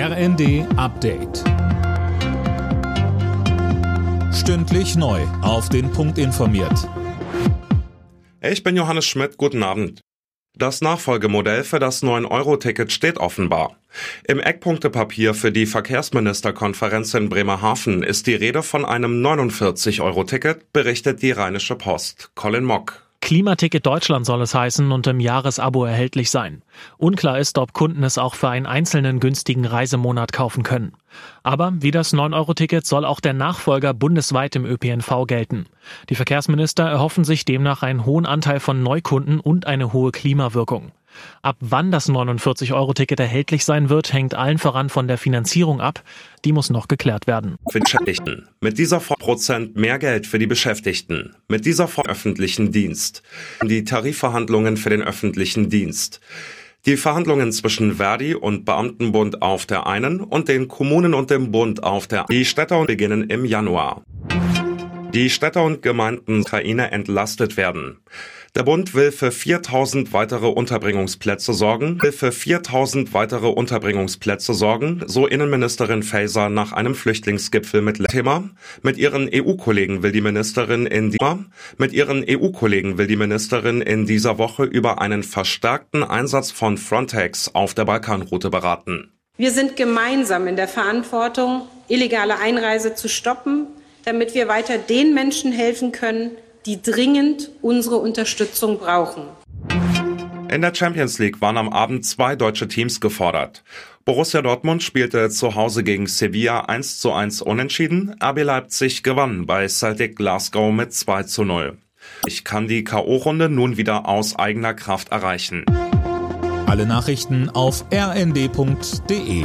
RND Update. Stündlich neu. Auf den Punkt informiert. Ich bin Johannes Schmidt. Guten Abend. Das Nachfolgemodell für das 9-Euro-Ticket steht offenbar. Im Eckpunktepapier für die Verkehrsministerkonferenz in Bremerhaven ist die Rede von einem 49-Euro-Ticket, berichtet die Rheinische Post. Colin Mock. Klimaticket Deutschland soll es heißen und im Jahresabo erhältlich sein. Unklar ist, ob Kunden es auch für einen einzelnen günstigen Reisemonat kaufen können. Aber wie das 9-Euro-Ticket soll auch der Nachfolger bundesweit im ÖPNV gelten. Die Verkehrsminister erhoffen sich demnach einen hohen Anteil von Neukunden und eine hohe Klimawirkung. Ab wann das 49-Euro-Ticket erhältlich sein wird, hängt allen voran von der Finanzierung ab. Die muss noch geklärt werden. Mit dieser Prozent mehr Geld für die Beschäftigten. Mit dieser Form öffentlichen Dienst. Die Tarifverhandlungen für den öffentlichen Dienst. Die Verhandlungen zwischen Verdi und Beamtenbund auf der einen und den Kommunen und dem Bund auf der Die Städte beginnen im Januar. Die Städte und Gemeinden Ukraine entlastet werden. Der Bund will für 4000 weitere Unterbringungsplätze sorgen, will für 4000 weitere Unterbringungsplätze sorgen, so Innenministerin Faeser nach einem Flüchtlingsgipfel mit Thema. Mit ihren EU-Kollegen will die Ministerin in die, mit ihren EU-Kollegen will die Ministerin in dieser Woche über einen verstärkten Einsatz von Frontex auf der Balkanroute beraten. Wir sind gemeinsam in der Verantwortung, illegale Einreise zu stoppen, damit wir weiter den Menschen helfen können, die dringend unsere Unterstützung brauchen. In der Champions League waren am Abend zwei deutsche Teams gefordert. Borussia Dortmund spielte zu Hause gegen Sevilla 1 zu 1 unentschieden. RB Leipzig gewann bei Celtic Glasgow mit 2 zu 0. Ich kann die K.O.-Runde nun wieder aus eigener Kraft erreichen. Alle Nachrichten auf rnd.de